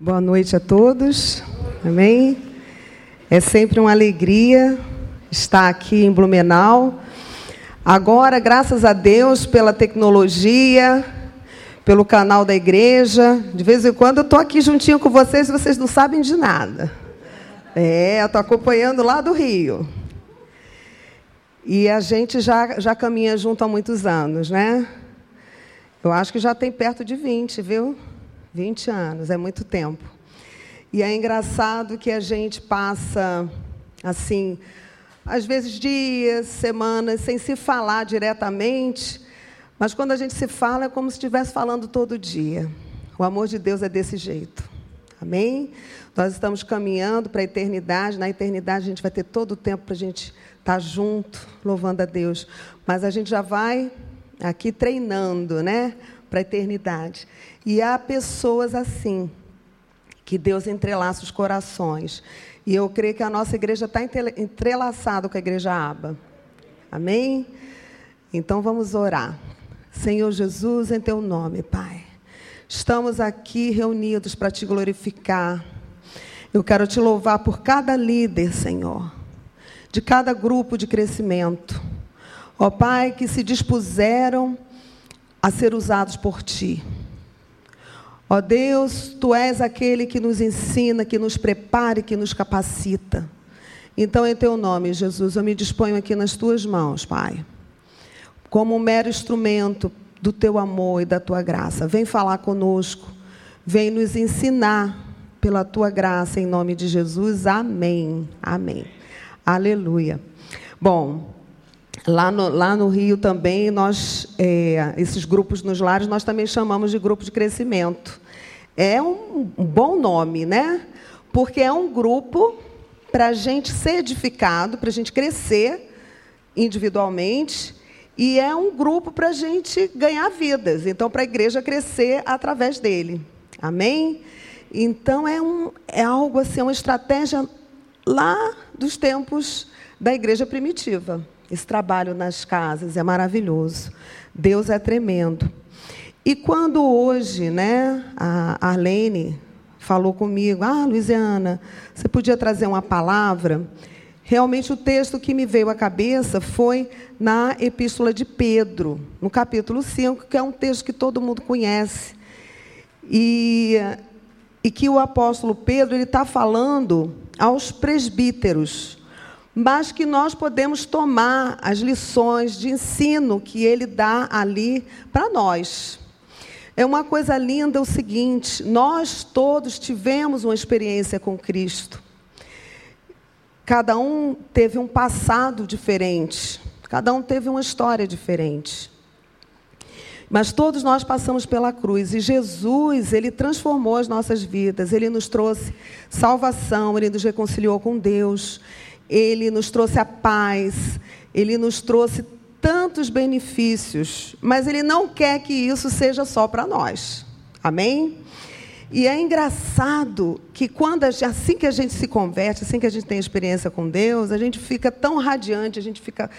Boa noite a todos. Amém? É sempre uma alegria estar aqui em Blumenau. Agora, graças a Deus pela tecnologia, pelo canal da igreja, de vez em quando eu estou aqui juntinho com vocês e vocês não sabem de nada. É, eu estou acompanhando lá do Rio. E a gente já, já caminha junto há muitos anos, né? Eu acho que já tem perto de 20, viu? 20 anos, é muito tempo. E é engraçado que a gente passa, assim, às vezes dias, semanas, sem se falar diretamente, mas quando a gente se fala é como se estivesse falando todo dia. O amor de Deus é desse jeito. Amém? Nós estamos caminhando para a eternidade. Na eternidade a gente vai ter todo o tempo para a gente estar junto, louvando a Deus. Mas a gente já vai aqui treinando, né? Para a eternidade. E há pessoas assim, que Deus entrelaça os corações. E eu creio que a nossa igreja está entrelaçada com a igreja Aba. Amém? Então vamos orar. Senhor Jesus, em teu nome, Pai. Estamos aqui reunidos para te glorificar. Eu quero te louvar por cada líder, Senhor, de cada grupo de crescimento. Ó Pai, que se dispuseram a ser usados por ti. Ó Deus, tu és aquele que nos ensina, que nos prepara e que nos capacita. Então, em teu nome, Jesus, eu me disponho aqui nas tuas mãos, Pai, como um mero instrumento do teu amor e da tua graça. Vem falar conosco, vem nos ensinar pela tua graça, em nome de Jesus. Amém. Amém. Aleluia. Bom, Lá no, lá no, Rio também, nós, é, esses grupos nos lares, nós também chamamos de grupo de crescimento. É um, um bom nome, né? Porque é um grupo para a gente ser edificado, para a gente crescer individualmente, e é um grupo para a gente ganhar vidas. Então, para a igreja crescer através dele. Amém? Então, é, um, é algo assim, uma estratégia lá dos tempos da igreja primitiva. Esse trabalho nas casas é maravilhoso. Deus é tremendo. E quando hoje, né, a Arlene falou comigo, ah, Luiziana, você podia trazer uma palavra? Realmente o texto que me veio à cabeça foi na Epístola de Pedro, no capítulo 5, que é um texto que todo mundo conhece. E, e que o apóstolo Pedro ele está falando aos presbíteros mas que nós podemos tomar as lições de ensino que ele dá ali para nós. É uma coisa linda o seguinte: nós todos tivemos uma experiência com Cristo. Cada um teve um passado diferente, cada um teve uma história diferente. Mas todos nós passamos pela cruz e Jesus, ele transformou as nossas vidas, ele nos trouxe salvação, ele nos reconciliou com Deus, ele nos trouxe a paz, ele nos trouxe tantos benefícios, mas ele não quer que isso seja só para nós. Amém? E é engraçado que quando assim que a gente se converte, assim que a gente tem experiência com Deus, a gente fica tão radiante, a gente fica,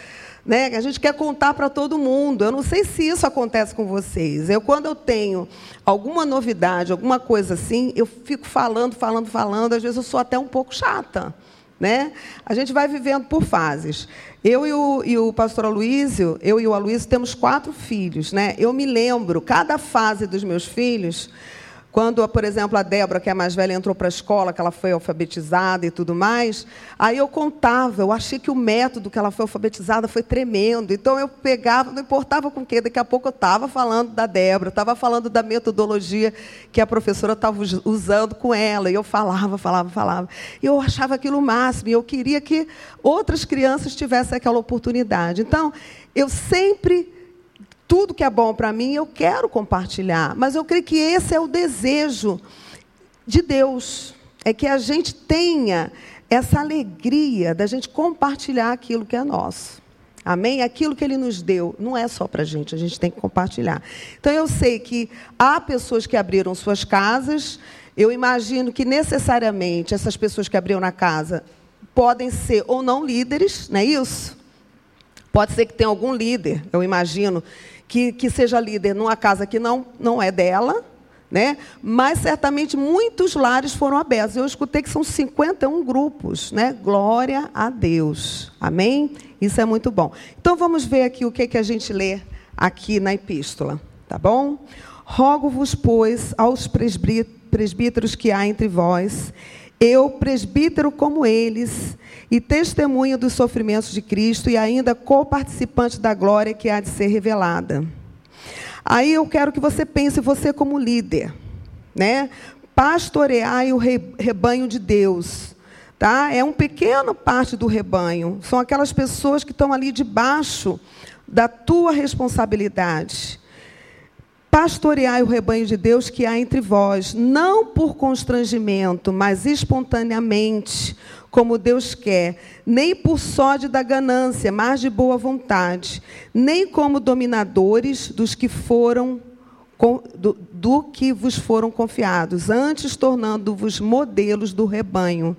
né, a gente quer contar para todo mundo. Eu não sei se isso acontece com vocês. Eu quando eu tenho alguma novidade, alguma coisa assim, eu fico falando, falando, falando, às vezes eu sou até um pouco chata. Né? A gente vai vivendo por fases. Eu e o, e o pastor Aloísio, eu e o Aloísio temos quatro filhos. Né? Eu me lembro, cada fase dos meus filhos, quando, por exemplo, a Débora, que é a mais velha, entrou para a escola, que ela foi alfabetizada e tudo mais, aí eu contava, eu achei que o método que ela foi alfabetizada foi tremendo. Então eu pegava, não importava com o quê, daqui a pouco eu estava falando da Débora, estava falando da metodologia que a professora estava usando com ela. E eu falava, falava, falava. E eu achava aquilo o máximo, e eu queria que outras crianças tivessem aquela oportunidade. Então, eu sempre tudo que é bom para mim eu quero compartilhar, mas eu creio que esse é o desejo de Deus, é que a gente tenha essa alegria da gente compartilhar aquilo que é nosso. Amém? Aquilo que Ele nos deu não é só para a gente, a gente tem que compartilhar. Então eu sei que há pessoas que abriram suas casas, eu imagino que necessariamente essas pessoas que abriram na casa podem ser ou não líderes, não é isso? Pode ser que tenha algum líder, eu imagino, que, que seja líder numa casa que não, não é dela, né? Mas certamente muitos lares foram abertos. Eu escutei que são 51 grupos, né? Glória a Deus. Amém? Isso é muito bom. Então vamos ver aqui o que, que a gente lê aqui na epístola, tá bom? Rogo-vos, pois, aos presbíteros que há entre vós, eu, presbítero como eles, e testemunha dos sofrimentos de Cristo, e ainda co-participante da glória que há de ser revelada. Aí eu quero que você pense você como líder, né? Pastorear o rebanho de Deus, tá? É um pequeno parte do rebanho. São aquelas pessoas que estão ali debaixo da tua responsabilidade. Pastoreai o rebanho de Deus que há entre vós, não por constrangimento, mas espontaneamente, como Deus quer, nem por sódio da ganância, mas de boa vontade, nem como dominadores dos que foram do, do que vos foram confiados, antes tornando-vos modelos do rebanho.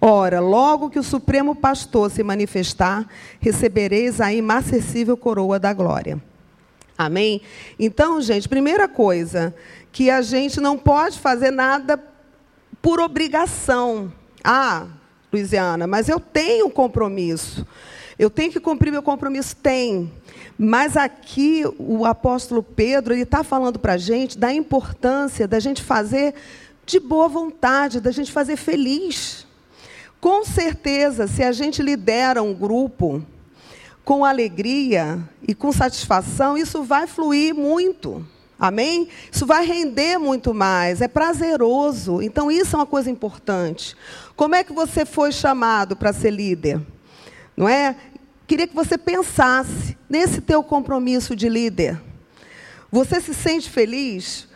Ora, logo que o Supremo Pastor se manifestar, recebereis a inacessível coroa da glória. Amém? Então, gente, primeira coisa, que a gente não pode fazer nada por obrigação. Ah, Luiziana, mas eu tenho compromisso. Eu tenho que cumprir meu compromisso? Tem. Mas aqui o apóstolo Pedro ele está falando para a gente da importância da gente fazer de boa vontade, da gente fazer feliz. Com certeza, se a gente lidera um grupo com alegria e com satisfação, isso vai fluir muito. Amém? Isso vai render muito mais, é prazeroso. Então, isso é uma coisa importante. Como é que você foi chamado para ser líder? Não é? Queria que você pensasse nesse teu compromisso de líder. Você se sente feliz?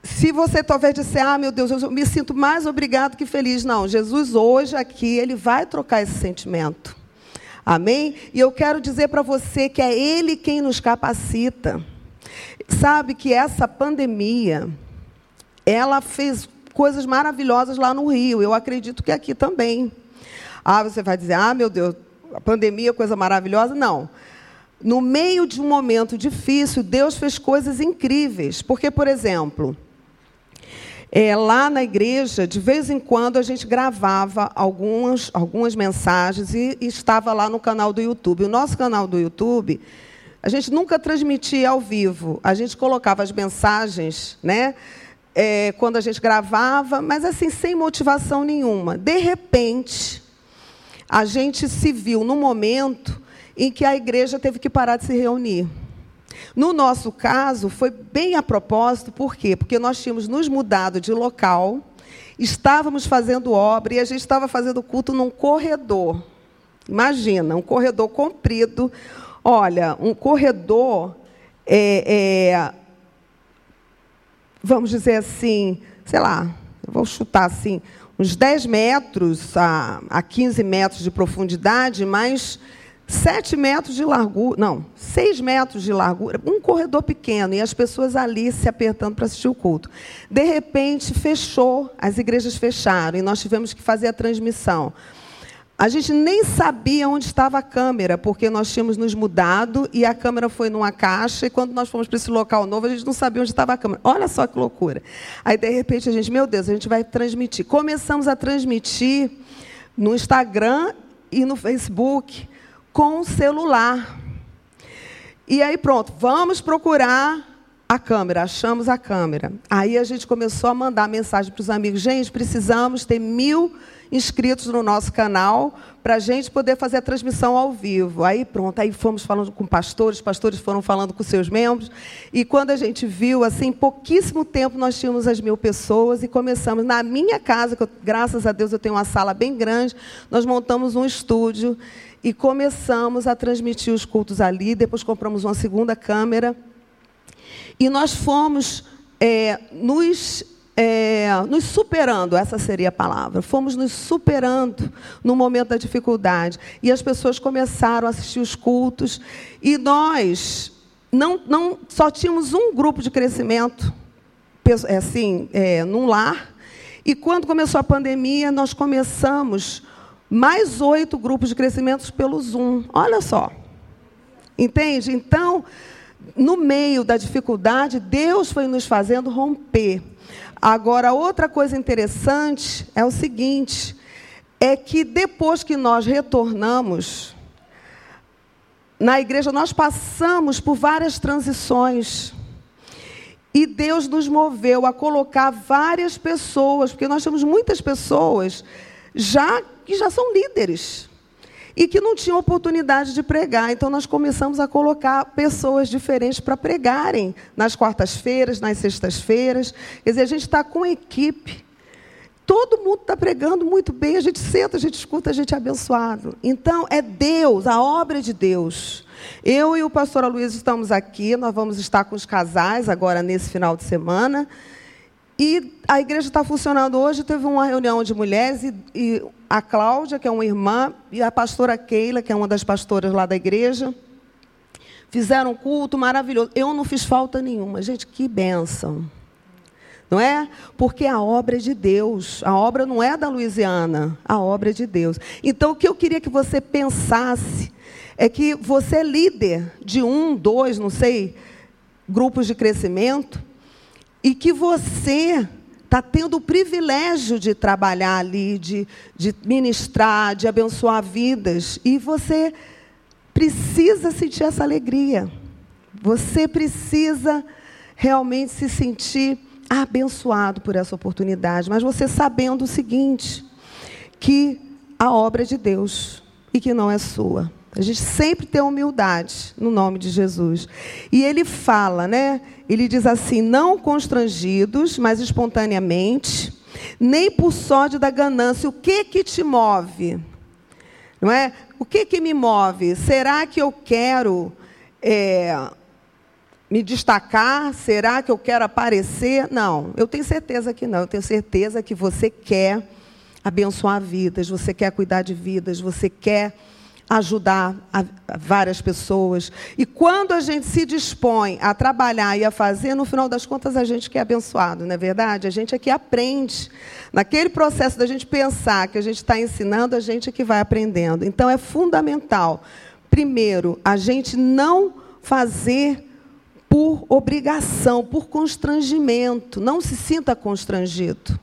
Se você talvez disser, ah, meu Deus, eu me sinto mais obrigado que feliz. Não, Jesus hoje aqui, ele vai trocar esse sentimento. Amém? E eu quero dizer para você que é Ele quem nos capacita. Sabe que essa pandemia, ela fez coisas maravilhosas lá no Rio. Eu acredito que aqui também. Ah, você vai dizer, ah, meu Deus, a pandemia coisa maravilhosa? Não. No meio de um momento difícil, Deus fez coisas incríveis. Porque, por exemplo, é, lá na igreja, de vez em quando, a gente gravava algumas, algumas mensagens e, e estava lá no canal do YouTube. O nosso canal do YouTube a gente nunca transmitia ao vivo. A gente colocava as mensagens, né? É, quando a gente gravava, mas assim, sem motivação nenhuma. De repente, a gente se viu no momento em que a igreja teve que parar de se reunir. No nosso caso, foi bem a propósito, por quê? Porque nós tínhamos nos mudado de local, estávamos fazendo obra e a gente estava fazendo culto num corredor. Imagina, um corredor comprido, Olha, um corredor é, é, vamos dizer assim, sei lá, vou chutar assim, uns 10 metros a, a 15 metros de profundidade, mas 7 metros de largura, não, 6 metros de largura, um corredor pequeno, e as pessoas ali se apertando para assistir o culto. De repente, fechou, as igrejas fecharam, e nós tivemos que fazer a transmissão. A gente nem sabia onde estava a câmera, porque nós tínhamos nos mudado e a câmera foi numa caixa. E quando nós fomos para esse local novo, a gente não sabia onde estava a câmera. Olha só que loucura. Aí, de repente, a gente, meu Deus, a gente vai transmitir. Começamos a transmitir no Instagram e no Facebook com o celular. E aí, pronto, vamos procurar a câmera, achamos a câmera. Aí a gente começou a mandar mensagem para os amigos: gente, precisamos ter mil inscritos no nosso canal para a gente poder fazer a transmissão ao vivo. Aí pronto, aí fomos falando com pastores, pastores foram falando com seus membros, e quando a gente viu, assim, em pouquíssimo tempo nós tínhamos as mil pessoas e começamos. Na minha casa, que eu, graças a Deus eu tenho uma sala bem grande, nós montamos um estúdio e começamos a transmitir os cultos ali, depois compramos uma segunda câmera, e nós fomos é, nos é, nos superando, essa seria a palavra. Fomos nos superando no momento da dificuldade. E as pessoas começaram a assistir os cultos. E nós não, não só tínhamos um grupo de crescimento, é, assim, é, num lar. E quando começou a pandemia, nós começamos mais oito grupos de crescimento pelo Zoom. Olha só. Entende? Então, no meio da dificuldade, Deus foi nos fazendo romper. Agora, outra coisa interessante é o seguinte: é que depois que nós retornamos, na igreja nós passamos por várias transições. E Deus nos moveu a colocar várias pessoas, porque nós temos muitas pessoas já que já são líderes e que não tinham oportunidade de pregar. Então nós começamos a colocar pessoas diferentes para pregarem nas quartas-feiras, nas sextas-feiras. Quer dizer, a gente está com equipe. Todo mundo está pregando muito bem, a gente senta, a gente escuta, a gente é abençoado. Então, é Deus, a obra é de Deus. Eu e o pastor Luiz estamos aqui, nós vamos estar com os casais agora nesse final de semana. E a igreja está funcionando hoje. Teve uma reunião de mulheres e, e, a Cláudia, que é uma irmã, e a pastora Keila, que é uma das pastoras lá da igreja, fizeram um culto maravilhoso. Eu não fiz falta nenhuma. Gente, que bênção. Não é? Porque a obra é de Deus. A obra não é da Louisiana. A obra é de Deus. Então, o que eu queria que você pensasse é que você é líder de um, dois, não sei, grupos de crescimento, e que você está tendo o privilégio de trabalhar ali, de, de ministrar, de abençoar vidas, e você precisa sentir essa alegria. Você precisa realmente se sentir abençoado por essa oportunidade, mas você sabendo o seguinte, que a obra é de Deus e que não é sua. A gente sempre tem humildade no nome de Jesus. E ele fala, né? Ele diz assim: não constrangidos, mas espontaneamente, nem por sorte da ganância. O que que te move? Não é? O que que me move? Será que eu quero é, me destacar? Será que eu quero aparecer? Não, eu tenho certeza que não. Eu tenho certeza que você quer abençoar vidas, você quer cuidar de vidas, você quer ajudar a, várias pessoas. E quando a gente se dispõe a trabalhar e a fazer, no final das contas, a gente que é abençoado, não é verdade? A gente é que aprende. Naquele processo da gente pensar que a gente está ensinando, a gente é que vai aprendendo. Então, é fundamental, primeiro, a gente não fazer por obrigação, por constrangimento. Não se sinta constrangido.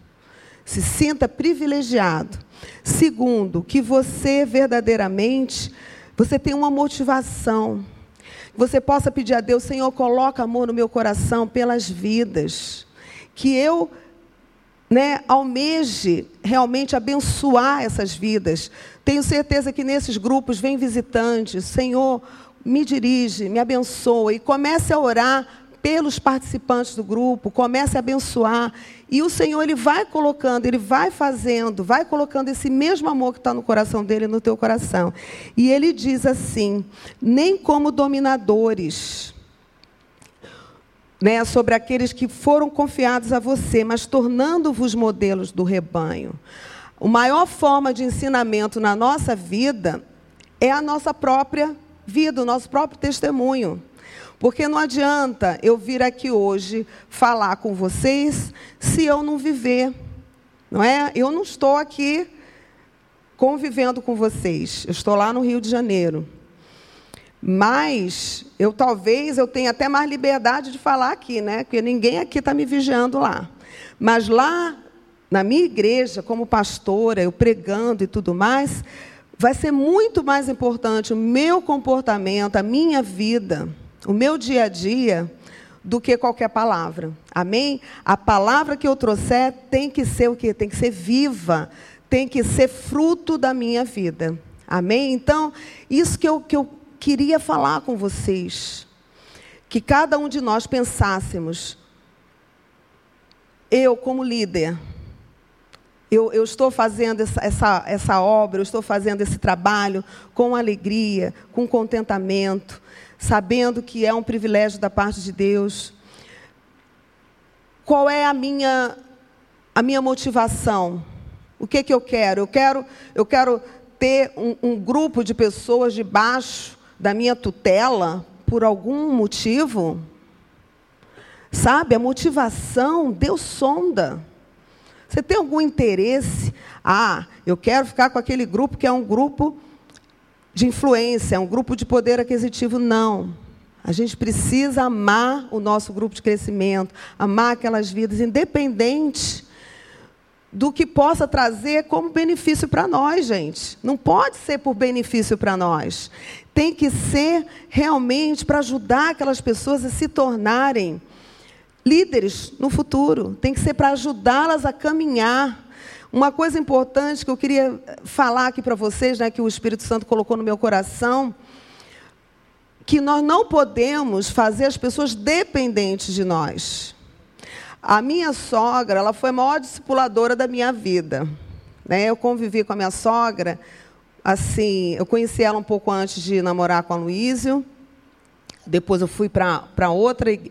Se sinta privilegiado. Segundo, que você verdadeiramente, você tem uma motivação. Você possa pedir a Deus, Senhor, coloca amor no meu coração pelas vidas. Que eu né, almeje realmente abençoar essas vidas. Tenho certeza que nesses grupos vem visitantes. Senhor, me dirige, me abençoa. E comece a orar pelos participantes do grupo, comece a abençoar. E o Senhor, Ele vai colocando, Ele vai fazendo, vai colocando esse mesmo amor que está no coração dele no teu coração. E Ele diz assim: nem como dominadores. Né, sobre aqueles que foram confiados a você, mas tornando-vos modelos do rebanho. A maior forma de ensinamento na nossa vida é a nossa própria vida, o nosso próprio testemunho. Porque não adianta eu vir aqui hoje falar com vocês se eu não viver. Não é? Eu não estou aqui convivendo com vocês. Eu estou lá no Rio de Janeiro. Mas eu talvez eu tenha até mais liberdade de falar aqui, né? Porque ninguém aqui está me vigiando lá. Mas lá na minha igreja, como pastora, eu pregando e tudo mais, vai ser muito mais importante o meu comportamento, a minha vida o meu dia a dia do que qualquer palavra. Amém? A palavra que eu trouxer tem que ser o quê? Tem que ser viva, tem que ser fruto da minha vida. Amém? Então, isso que eu, que eu queria falar com vocês. Que cada um de nós pensássemos, eu como líder, eu, eu, estou fazendo essa, essa, essa obra, eu estou fazendo esse trabalho com alegria, com contentamento, sabendo que é um privilégio da parte de Deus. Qual é a minha a minha motivação? O que que eu quero? Eu quero eu quero ter um, um grupo de pessoas debaixo da minha tutela por algum motivo? Sabe, a motivação Deus sonda. Você tem algum interesse? Ah, eu quero ficar com aquele grupo que é um grupo de influência, um grupo de poder aquisitivo, não. A gente precisa amar o nosso grupo de crescimento, amar aquelas vidas, independente do que possa trazer como benefício para nós, gente. Não pode ser por benefício para nós. Tem que ser realmente para ajudar aquelas pessoas a se tornarem líderes no futuro. Tem que ser para ajudá-las a caminhar. Uma coisa importante que eu queria falar aqui para vocês, né, que o Espírito Santo colocou no meu coração, que nós não podemos fazer as pessoas dependentes de nós. A minha sogra, ela foi a maior discipuladora da minha vida. Né? Eu convivi com a minha sogra, assim, eu conheci ela um pouco antes de namorar com a Luísio. Depois eu fui para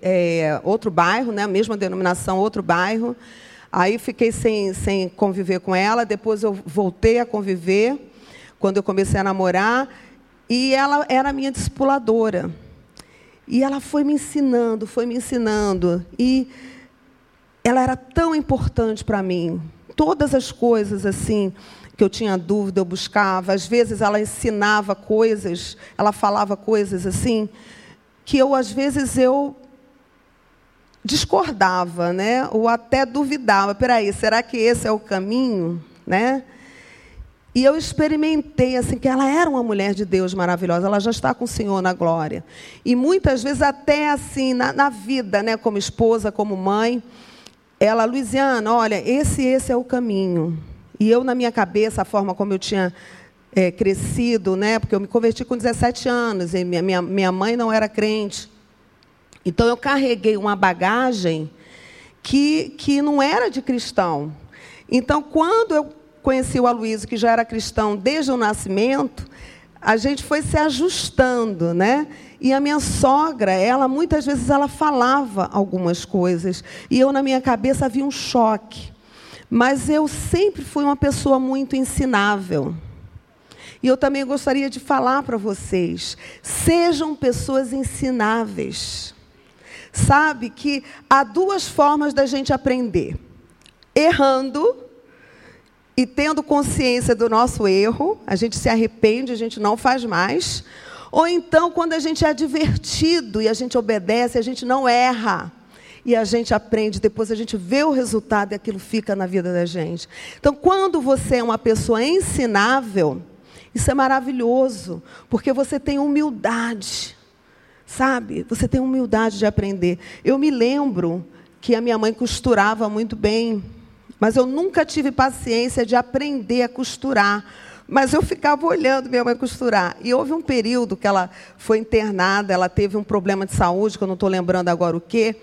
é, outro bairro, né? mesma denominação, outro bairro. Aí fiquei sem, sem conviver com ela. Depois eu voltei a conviver, quando eu comecei a namorar. E ela era minha discipuladora. E ela foi me ensinando, foi me ensinando. E ela era tão importante para mim. Todas as coisas assim que eu tinha dúvida, eu buscava. Às vezes ela ensinava coisas, ela falava coisas assim que eu às vezes eu discordava, né? Ou até duvidava. Peraí, será que esse é o caminho, né? E eu experimentei assim que ela era uma mulher de Deus maravilhosa, ela já está com o Senhor na glória. E muitas vezes até assim na, na vida, né, como esposa, como mãe, ela, Luiziana, olha, esse esse é o caminho. E eu, na minha cabeça, a forma como eu tinha é, crescido, né? Porque eu me converti com 17 anos, e minha, minha, minha mãe não era crente. Então eu carreguei uma bagagem que, que não era de cristão. Então, quando eu conheci o Aloysio, que já era cristão desde o nascimento, a gente foi se ajustando, né? E a minha sogra, ela muitas vezes ela falava algumas coisas e eu na minha cabeça havia um choque. Mas eu sempre fui uma pessoa muito ensinável. E eu também gostaria de falar para vocês: sejam pessoas ensináveis. Sabe que há duas formas da gente aprender: errando e tendo consciência do nosso erro, a gente se arrepende, a gente não faz mais. Ou então, quando a gente é advertido e a gente obedece, a gente não erra. E a gente aprende, depois a gente vê o resultado e aquilo fica na vida da gente. Então, quando você é uma pessoa ensinável, isso é maravilhoso, porque você tem humildade, sabe? Você tem humildade de aprender. Eu me lembro que a minha mãe costurava muito bem, mas eu nunca tive paciência de aprender a costurar. Mas eu ficava olhando minha mãe costurar. E houve um período que ela foi internada, ela teve um problema de saúde, que eu não estou lembrando agora o quê.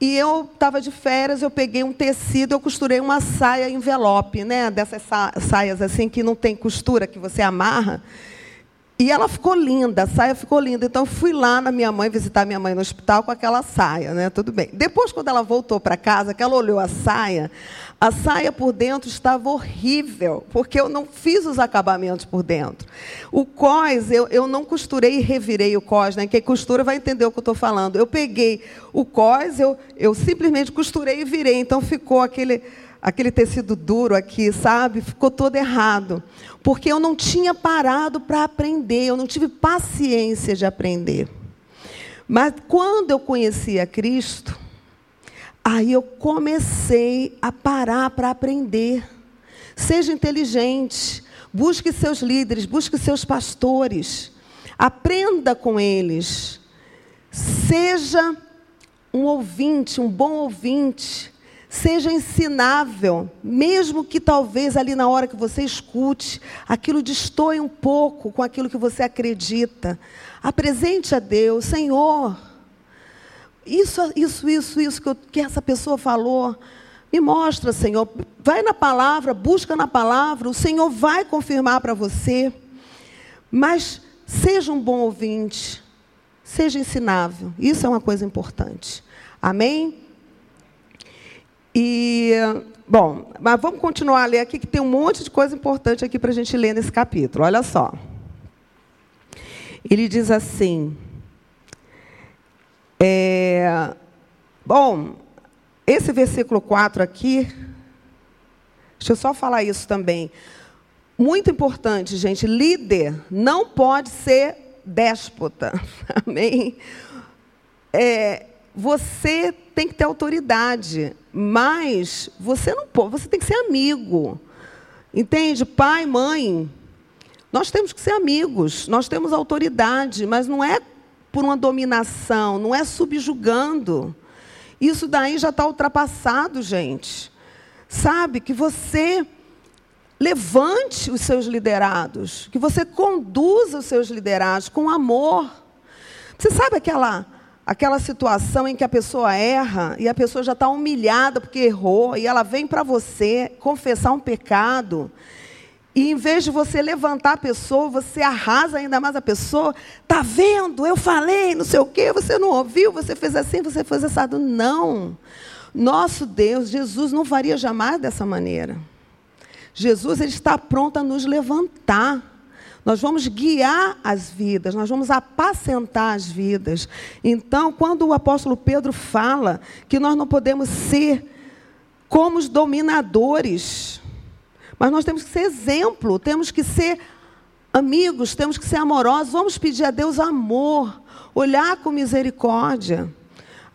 E eu estava de férias, eu peguei um tecido, eu costurei uma saia envelope, né? Dessas saias assim que não tem costura, que você amarra. E ela ficou linda, a saia ficou linda. Então, fui lá na minha mãe, visitar minha mãe no hospital com aquela saia, né? Tudo bem. Depois, quando ela voltou para casa, que ela olhou a saia, a saia por dentro estava horrível, porque eu não fiz os acabamentos por dentro. O cós, eu, eu não costurei e revirei o cós, né? Quem costura vai entender o que eu estou falando. Eu peguei o cós, eu, eu simplesmente costurei e virei. Então, ficou aquele aquele tecido duro aqui, sabe? Ficou todo errado. Porque eu não tinha parado para aprender, eu não tive paciência de aprender. Mas quando eu conheci a Cristo, aí eu comecei a parar para aprender. Seja inteligente, busque seus líderes, busque seus pastores, aprenda com eles. Seja um ouvinte, um bom ouvinte seja ensinável, mesmo que talvez ali na hora que você escute, aquilo destoie um pouco com aquilo que você acredita. Apresente a Deus, Senhor, isso, isso, isso, isso que, eu, que essa pessoa falou, me mostra, Senhor. Vai na palavra, busca na palavra, o Senhor vai confirmar para você. Mas seja um bom ouvinte, seja ensinável, isso é uma coisa importante. Amém? E, bom, mas vamos continuar a ler aqui, que tem um monte de coisa importante aqui para a gente ler nesse capítulo. Olha só. Ele diz assim. É, bom, esse versículo 4 aqui. Deixa eu só falar isso também. Muito importante, gente. Líder não pode ser déspota. Amém? é, você tem que ter autoridade, mas você não pode, você tem que ser amigo. Entende? Pai, mãe, nós temos que ser amigos, nós temos autoridade, mas não é por uma dominação, não é subjugando. Isso daí já está ultrapassado, gente. Sabe, que você levante os seus liderados, que você conduza os seus liderados com amor. Você sabe aquela aquela situação em que a pessoa erra e a pessoa já está humilhada porque errou e ela vem para você confessar um pecado e em vez de você levantar a pessoa, você arrasa ainda mais a pessoa. Tá vendo? Eu falei, não sei o quê, você não ouviu, você fez assim, você fez assado. Não. Nosso Deus, Jesus não faria jamais dessa maneira. Jesus ele está pronto a nos levantar. Nós vamos guiar as vidas, nós vamos apacentar as vidas. Então, quando o apóstolo Pedro fala que nós não podemos ser como os dominadores, mas nós temos que ser exemplo, temos que ser amigos, temos que ser amorosos. Vamos pedir a Deus amor, olhar com misericórdia.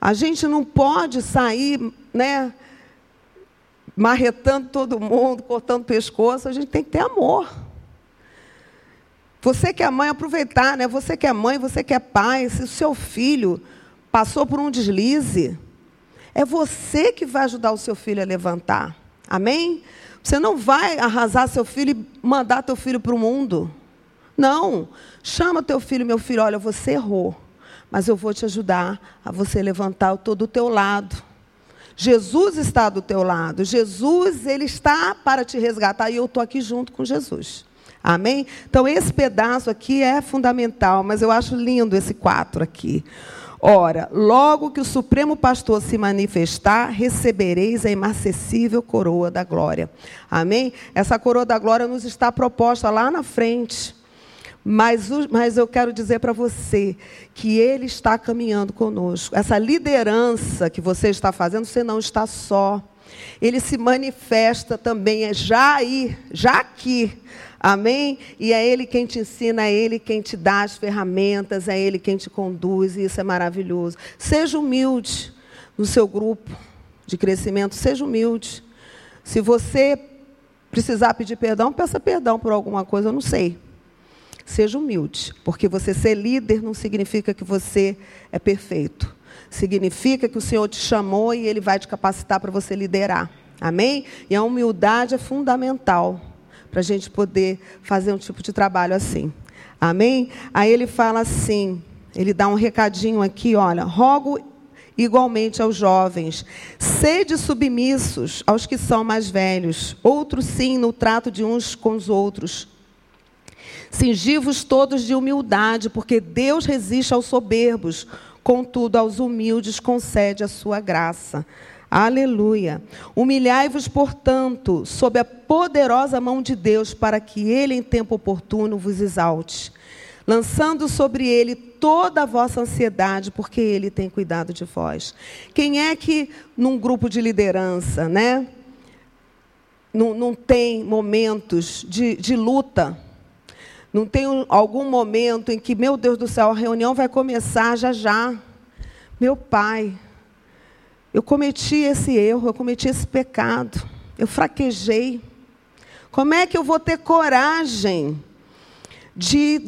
A gente não pode sair, né, marretando todo mundo, cortando pescoço. A gente tem que ter amor. Você que é mãe, aproveitar, né? Você que é mãe, você que é pai, se o seu filho passou por um deslize, é você que vai ajudar o seu filho a levantar. Amém? Você não vai arrasar seu filho e mandar teu filho para o mundo. Não. Chama teu filho, meu filho, olha, você errou, mas eu vou te ajudar a você levantar, eu estou do teu lado. Jesus está do teu lado. Jesus, ele está para te resgatar e eu estou aqui junto com Jesus. Amém? Então, esse pedaço aqui é fundamental, mas eu acho lindo esse quatro aqui. Ora, logo que o Supremo Pastor se manifestar, recebereis a imarcessível coroa da glória. Amém? Essa coroa da glória nos está proposta lá na frente. Mas, mas eu quero dizer para você que Ele está caminhando conosco. Essa liderança que você está fazendo, você não está só. Ele se manifesta também, é já aí, já aqui. Amém? E é Ele quem te ensina, é Ele quem te dá as ferramentas, é Ele quem te conduz, e isso é maravilhoso. Seja humilde no seu grupo de crescimento, seja humilde. Se você precisar pedir perdão, peça perdão por alguma coisa, eu não sei. Seja humilde, porque você ser líder não significa que você é perfeito. Significa que o Senhor te chamou e Ele vai te capacitar para você liderar. Amém? E a humildade é fundamental para a gente poder fazer um tipo de trabalho assim. Amém? Aí ele fala assim, ele dá um recadinho aqui, olha, rogo igualmente aos jovens, sede submissos aos que são mais velhos, outros sim no trato de uns com os outros. Cingivos todos de humildade, porque Deus resiste aos soberbos, contudo aos humildes concede a sua graça. Aleluia. Humilhai-vos, portanto, sob a poderosa mão de Deus, para que ele, em tempo oportuno, vos exalte, lançando sobre ele toda a vossa ansiedade, porque ele tem cuidado de vós. Quem é que, num grupo de liderança, né, não, não tem momentos de, de luta? Não tem algum momento em que, meu Deus do céu, a reunião vai começar já já. Meu pai, eu cometi esse erro, eu cometi esse pecado, eu fraquejei. Como é que eu vou ter coragem de,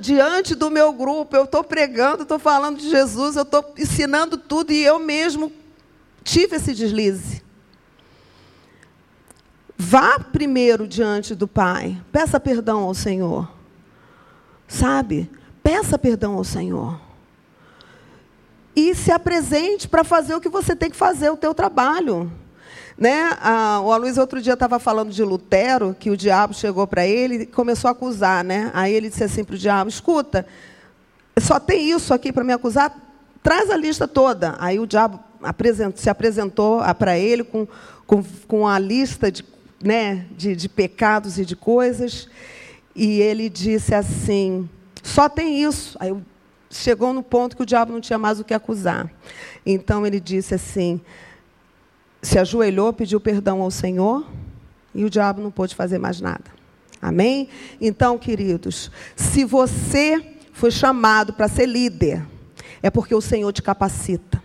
diante do meu grupo? Eu estou pregando, estou falando de Jesus, eu estou ensinando tudo e eu mesmo tive esse deslize. Vá primeiro diante do Pai, peça perdão ao Senhor. Sabe? Peça perdão ao Senhor e se apresente para fazer o que você tem que fazer, o teu trabalho. Né? Ah, o Luiz outro dia estava falando de Lutero, que o diabo chegou para ele e começou a acusar. Né? Aí ele disse assim para o diabo, escuta, só tem isso aqui para me acusar? Traz a lista toda. Aí o diabo se apresentou para ele com, com, com a lista de, né, de, de pecados e de coisas. E ele disse assim, só tem isso. Aí o chegou no ponto que o diabo não tinha mais o que acusar. Então ele disse assim: se ajoelhou, pediu perdão ao Senhor e o diabo não pôde fazer mais nada. Amém? Então, queridos, se você foi chamado para ser líder, é porque o Senhor te capacita.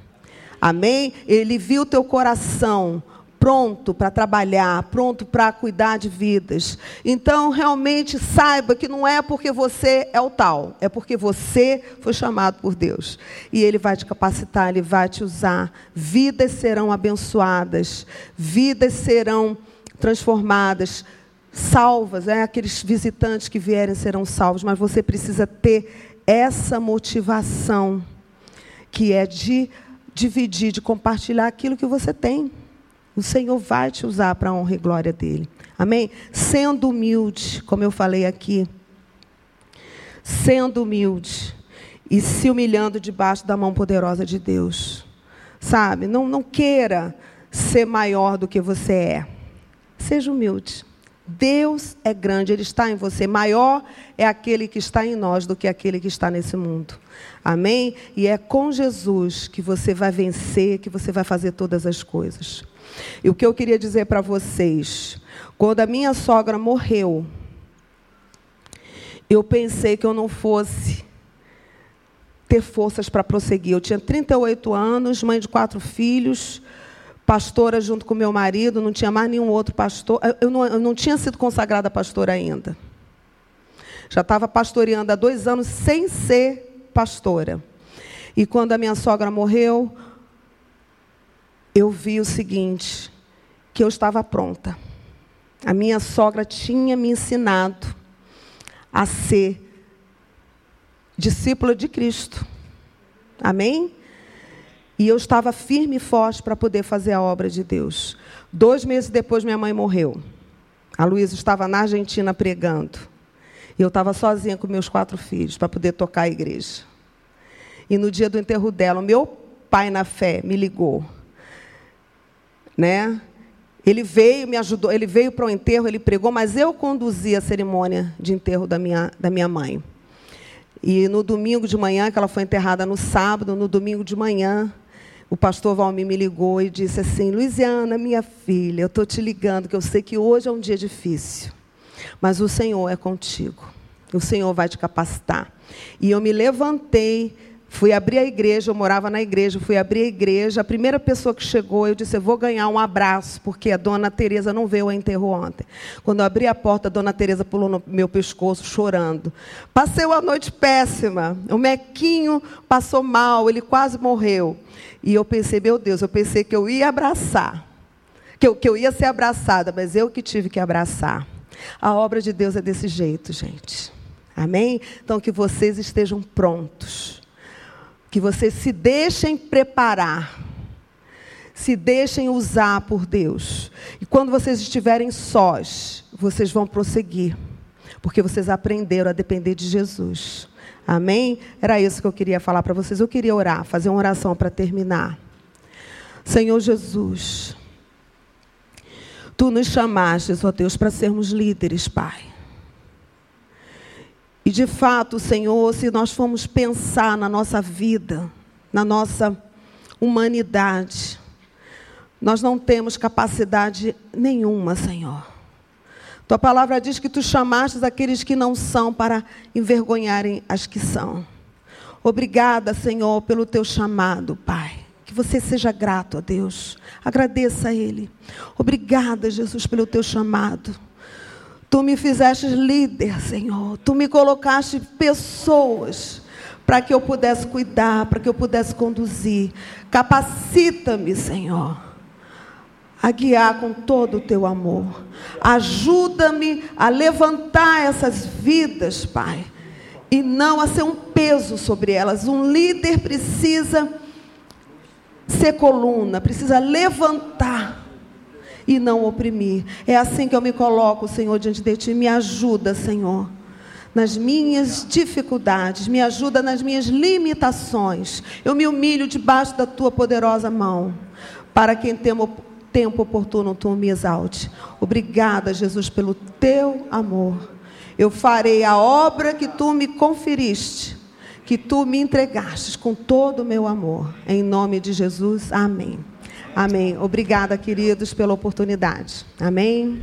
Amém? Ele viu o teu coração pronto para trabalhar, pronto para cuidar de vidas. Então, realmente saiba que não é porque você é o tal, é porque você foi chamado por Deus. E Ele vai te capacitar, Ele vai te usar. Vidas serão abençoadas, vidas serão transformadas, salvas. É? Aqueles visitantes que vierem serão salvos, mas você precisa ter essa motivação, que é de dividir, de compartilhar aquilo que você tem. O Senhor vai te usar para a honra e glória dele. Amém? Sendo humilde, como eu falei aqui. Sendo humilde e se humilhando debaixo da mão poderosa de Deus. Sabe? Não, não queira ser maior do que você é. Seja humilde. Deus é grande, Ele está em você. Maior é aquele que está em nós do que aquele que está nesse mundo. Amém? E é com Jesus que você vai vencer, que você vai fazer todas as coisas. E o que eu queria dizer para vocês, quando a minha sogra morreu, eu pensei que eu não fosse ter forças para prosseguir. Eu tinha 38 anos, mãe de quatro filhos, pastora junto com meu marido, não tinha mais nenhum outro pastor. Eu não, eu não tinha sido consagrada pastora ainda. Já estava pastoreando há dois anos sem ser pastora. E quando a minha sogra morreu, eu vi o seguinte, que eu estava pronta. A minha sogra tinha me ensinado a ser discípula de Cristo. Amém? E eu estava firme e forte para poder fazer a obra de Deus. Dois meses depois, minha mãe morreu. A Luísa estava na Argentina pregando. E eu estava sozinha com meus quatro filhos para poder tocar a igreja. E no dia do enterro dela, meu pai na fé me ligou né? Ele veio, me ajudou, ele veio para o enterro, ele pregou, mas eu conduzi a cerimônia de enterro da minha, da minha mãe. E no domingo de manhã, que ela foi enterrada no sábado, no domingo de manhã, o pastor Valmir me ligou e disse assim: Luiziana, minha filha, eu estou te ligando, que eu sei que hoje é um dia difícil, mas o Senhor é contigo. O Senhor vai te capacitar. E eu me levantei Fui abrir a igreja, eu morava na igreja, fui abrir a igreja. A primeira pessoa que chegou, eu disse: Eu vou ganhar um abraço, porque a dona Tereza não veio ao enterro ontem. Quando eu abri a porta, a dona Tereza pulou no meu pescoço, chorando. Passei uma noite péssima. O Mequinho passou mal, ele quase morreu. E eu pensei: Meu Deus, eu pensei que eu ia abraçar, que eu, que eu ia ser abraçada, mas eu que tive que abraçar. A obra de Deus é desse jeito, gente. Amém? Então, que vocês estejam prontos que vocês se deixem preparar, se deixem usar por Deus. E quando vocês estiverem sós, vocês vão prosseguir, porque vocês aprenderam a depender de Jesus. Amém? Era isso que eu queria falar para vocês. Eu queria orar, fazer uma oração para terminar. Senhor Jesus, Tu nos chamaste, ó Deus, para sermos líderes, Pai. E de fato, Senhor, se nós formos pensar na nossa vida, na nossa humanidade, nós não temos capacidade nenhuma, Senhor. Tua palavra diz que tu chamaste aqueles que não são para envergonharem as que são. Obrigada, Senhor, pelo teu chamado, Pai. Que você seja grato a Deus. Agradeça a Ele. Obrigada, Jesus, pelo teu chamado. Tu me fizeste líder, Senhor. Tu me colocaste pessoas para que eu pudesse cuidar, para que eu pudesse conduzir. Capacita-me, Senhor, a guiar com todo o teu amor. Ajuda-me a levantar essas vidas, Pai, e não a ser um peso sobre elas. Um líder precisa ser coluna, precisa levantar e não oprimir. É assim que eu me coloco, Senhor, diante de Ti. Me ajuda, Senhor, nas minhas dificuldades, me ajuda nas minhas limitações. Eu me humilho debaixo da Tua poderosa mão, para que em tempo oportuno Tu me exalte. Obrigada, Jesus, pelo Teu amor. Eu farei a obra que Tu me conferiste que tu me entregastes com todo o meu amor. Em nome de Jesus, amém. Amém. Obrigada, queridos, pela oportunidade. Amém.